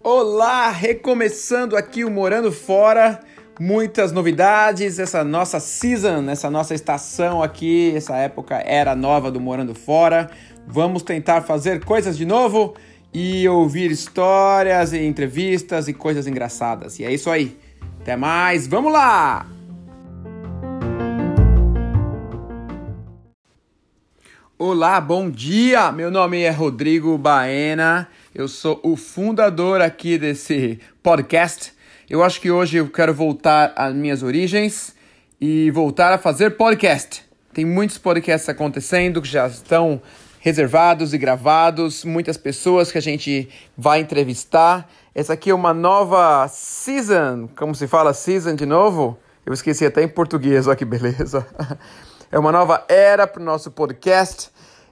Olá, recomeçando aqui o Morando Fora, muitas novidades, essa nossa season, essa nossa estação aqui, essa época era nova do Morando Fora. Vamos tentar fazer coisas de novo e ouvir histórias e entrevistas e coisas engraçadas. E é isso aí. Até mais, vamos lá! Olá, bom dia! Meu nome é Rodrigo Baena, eu sou o fundador aqui desse podcast. Eu acho que hoje eu quero voltar às minhas origens e voltar a fazer podcast. Tem muitos podcasts acontecendo que já estão reservados e gravados, muitas pessoas que a gente vai entrevistar. Essa aqui é uma nova season, como se fala season de novo? Eu esqueci até em português, olha que beleza. É uma nova era para o nosso podcast.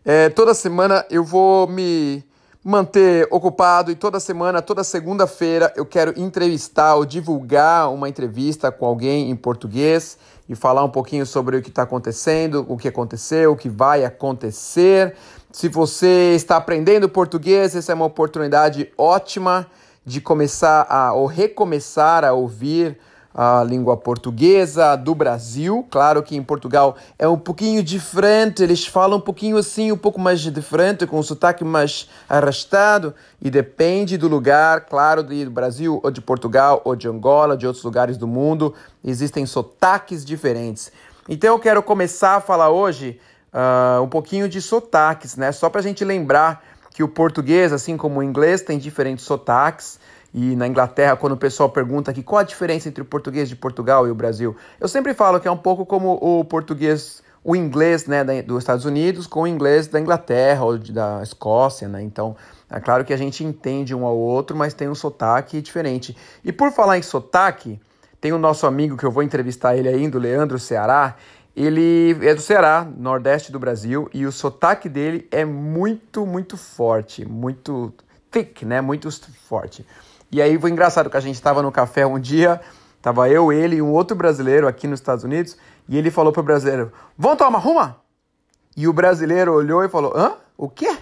É, toda semana eu vou me manter ocupado e toda semana, toda segunda-feira, eu quero entrevistar ou divulgar uma entrevista com alguém em português e falar um pouquinho sobre o que está acontecendo, o que aconteceu, o que vai acontecer. Se você está aprendendo português, essa é uma oportunidade ótima de começar a ou recomeçar a ouvir a língua portuguesa do Brasil. Claro que em Portugal é um pouquinho diferente, eles falam um pouquinho assim, um pouco mais diferente, com um sotaque mais arrastado, e depende do lugar, claro, do Brasil ou de Portugal ou de Angola, de outros lugares do mundo, existem sotaques diferentes. Então eu quero começar a falar hoje uh, um pouquinho de sotaques, né? Só para a gente lembrar que o português, assim como o inglês, tem diferentes sotaques. E na Inglaterra, quando o pessoal pergunta aqui qual a diferença entre o português de Portugal e o Brasil, eu sempre falo que é um pouco como o português, o inglês né, dos Estados Unidos com o inglês da Inglaterra ou da Escócia, né? Então, é claro que a gente entende um ao outro, mas tem um sotaque diferente. E por falar em sotaque, tem o nosso amigo que eu vou entrevistar ele ainda, o Leandro Ceará. Ele é do Ceará, nordeste do Brasil, e o sotaque dele é muito, muito forte, muito thick, né? Muito forte. E aí foi engraçado que a gente estava no café um dia, tava eu, ele e um outro brasileiro aqui nos Estados Unidos, e ele falou pro brasileiro: "Vamos tomar uma?" E o brasileiro olhou e falou: "Hã? O quê?"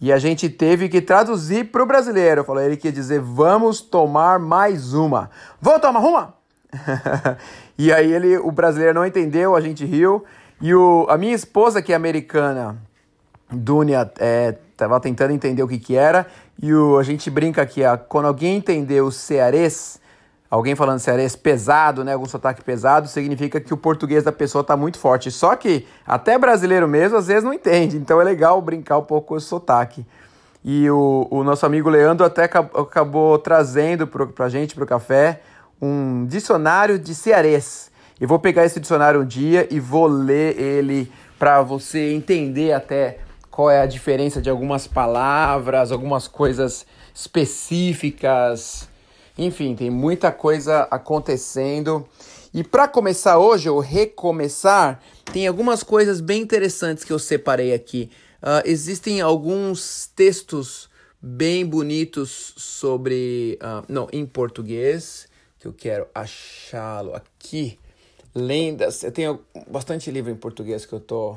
E a gente teve que traduzir pro brasileiro. Falou, ele quer dizer: "Vamos tomar mais uma." "Vamos tomar uma?" e aí ele, o brasileiro não entendeu, a gente riu. E o, a minha esposa, que é americana, Dunia, é, tava tentando entender o que que era. E o, a gente brinca aqui, ó, quando alguém entender o cearês, alguém falando cearês pesado, né, algum sotaque pesado, significa que o português da pessoa está muito forte. Só que até brasileiro mesmo às vezes não entende, então é legal brincar um pouco com o sotaque. E o, o nosso amigo Leandro até acabou, acabou trazendo para a gente, para o café, um dicionário de cearês. Eu vou pegar esse dicionário um dia e vou ler ele para você entender até qual é a diferença de algumas palavras, algumas coisas específicas. Enfim, tem muita coisa acontecendo. E para começar hoje, ou recomeçar, tem algumas coisas bem interessantes que eu separei aqui. Uh, existem alguns textos bem bonitos sobre. Uh, não, em português, que eu quero achá-lo aqui. Lendas. Eu tenho bastante livro em português que eu tô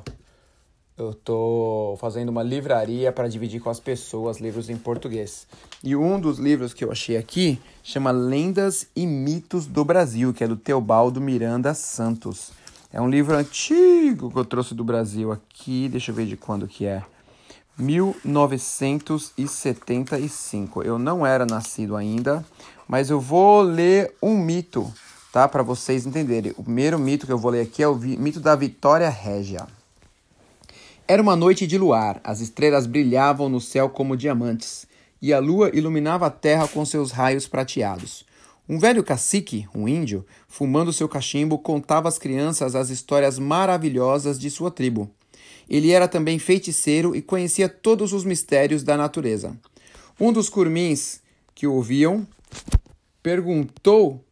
eu tô fazendo uma livraria para dividir com as pessoas livros em português. E um dos livros que eu achei aqui chama Lendas e Mitos do Brasil, que é do Teobaldo Miranda Santos. É um livro antigo que eu trouxe do Brasil aqui, deixa eu ver de quando que é. 1975. Eu não era nascido ainda, mas eu vou ler um mito, tá? Para vocês entenderem. O primeiro mito que eu vou ler aqui é o mito da Vitória Régia. Era uma noite de luar, as estrelas brilhavam no céu como diamantes, e a lua iluminava a terra com seus raios prateados. Um velho cacique, um índio, fumando seu cachimbo, contava às crianças as histórias maravilhosas de sua tribo. Ele era também feiticeiro e conhecia todos os mistérios da natureza. Um dos curmins que o ouviam perguntou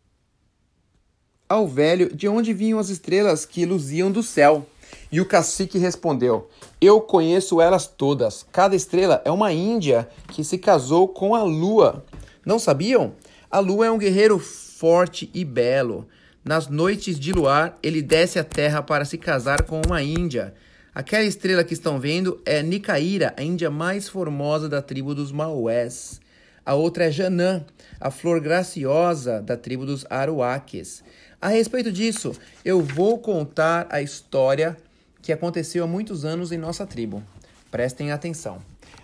ao velho de onde vinham as estrelas que luziam do céu. E o cacique respondeu: Eu conheço elas todas. Cada estrela é uma índia que se casou com a lua. Não sabiam? A lua é um guerreiro forte e belo. Nas noites de luar, ele desce à terra para se casar com uma índia. Aquela estrela que estão vendo é Nicaíra, a índia mais formosa da tribo dos Maués. A outra é Janã, a flor graciosa da tribo dos Aruaques. A respeito disso, eu vou contar a história que aconteceu há muitos anos em nossa tribo. Prestem atenção.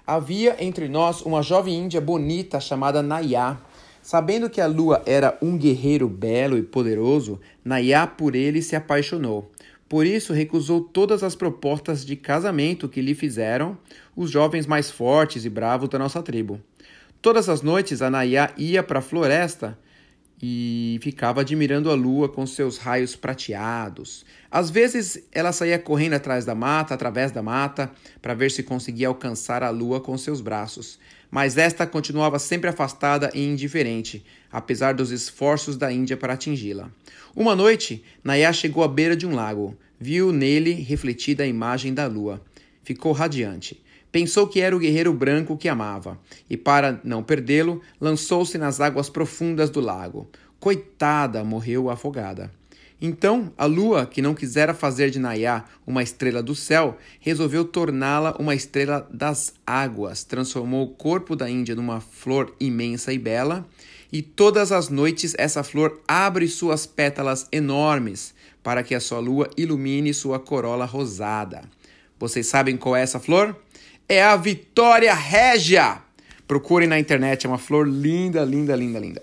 Havia entre nós uma jovem índia bonita chamada Nayá. Sabendo que a lua era um guerreiro belo e poderoso, Nayá por ele se apaixonou. Por isso recusou todas as propostas de casamento que lhe fizeram os jovens mais fortes e bravos da nossa tribo. Todas as noites a Nayá ia para a floresta e ficava admirando a lua com seus raios prateados. Às vezes ela saía correndo atrás da mata, através da mata, para ver se conseguia alcançar a lua com seus braços. Mas esta continuava sempre afastada e indiferente, apesar dos esforços da Índia para atingi-la. Uma noite, Nayá chegou à beira de um lago. Viu nele refletida a imagem da lua. Ficou radiante. Pensou que era o guerreiro branco que amava, e para não perdê-lo, lançou-se nas águas profundas do lago. Coitada, morreu afogada. Então, a lua, que não quisera fazer de Nayá uma estrela do céu, resolveu torná-la uma estrela das águas. Transformou o corpo da Índia numa flor imensa e bela, e todas as noites essa flor abre suas pétalas enormes para que a sua lua ilumine sua corola rosada. Vocês sabem qual é essa flor? É a Vitória Régia. Procurem na internet, é uma flor linda, linda, linda, linda.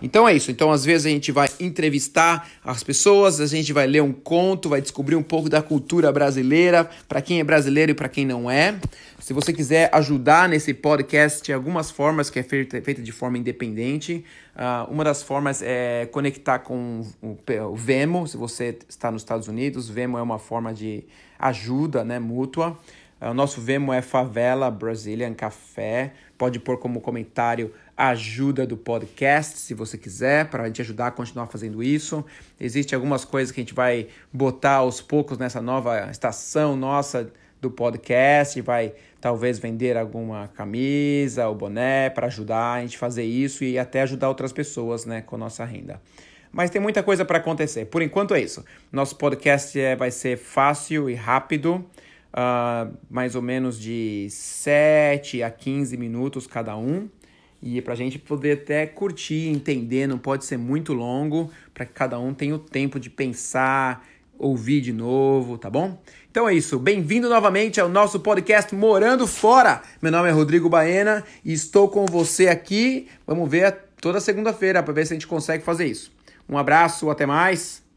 Então é isso. Então, às vezes, a gente vai entrevistar as pessoas, a gente vai ler um conto, vai descobrir um pouco da cultura brasileira, para quem é brasileiro e para quem não é. Se você quiser ajudar nesse podcast, tem algumas formas que é feita, feita de forma independente. Uh, uma das formas é conectar com o, o Vemo, se você está nos Estados Unidos. Vemo é uma forma de ajuda né, mútua. O nosso Vemo é Favela Brazilian Café. Pode pôr como comentário a ajuda do podcast, se você quiser, para a gente ajudar a continuar fazendo isso. Existem algumas coisas que a gente vai botar aos poucos nessa nova estação nossa do podcast. Vai talvez vender alguma camisa ou boné para ajudar a gente a fazer isso e até ajudar outras pessoas né, com nossa renda. Mas tem muita coisa para acontecer. Por enquanto é isso. Nosso podcast é, vai ser fácil e rápido uh, mais ou menos de 7 a 15 minutos cada um. E para a gente poder até curtir, entender, não pode ser muito longo, para que cada um tenha o tempo de pensar, ouvir de novo, tá bom? Então é isso. Bem-vindo novamente ao nosso podcast Morando Fora. Meu nome é Rodrigo Baena e estou com você aqui. Vamos ver toda segunda-feira para ver se a gente consegue fazer isso. Um abraço, até mais.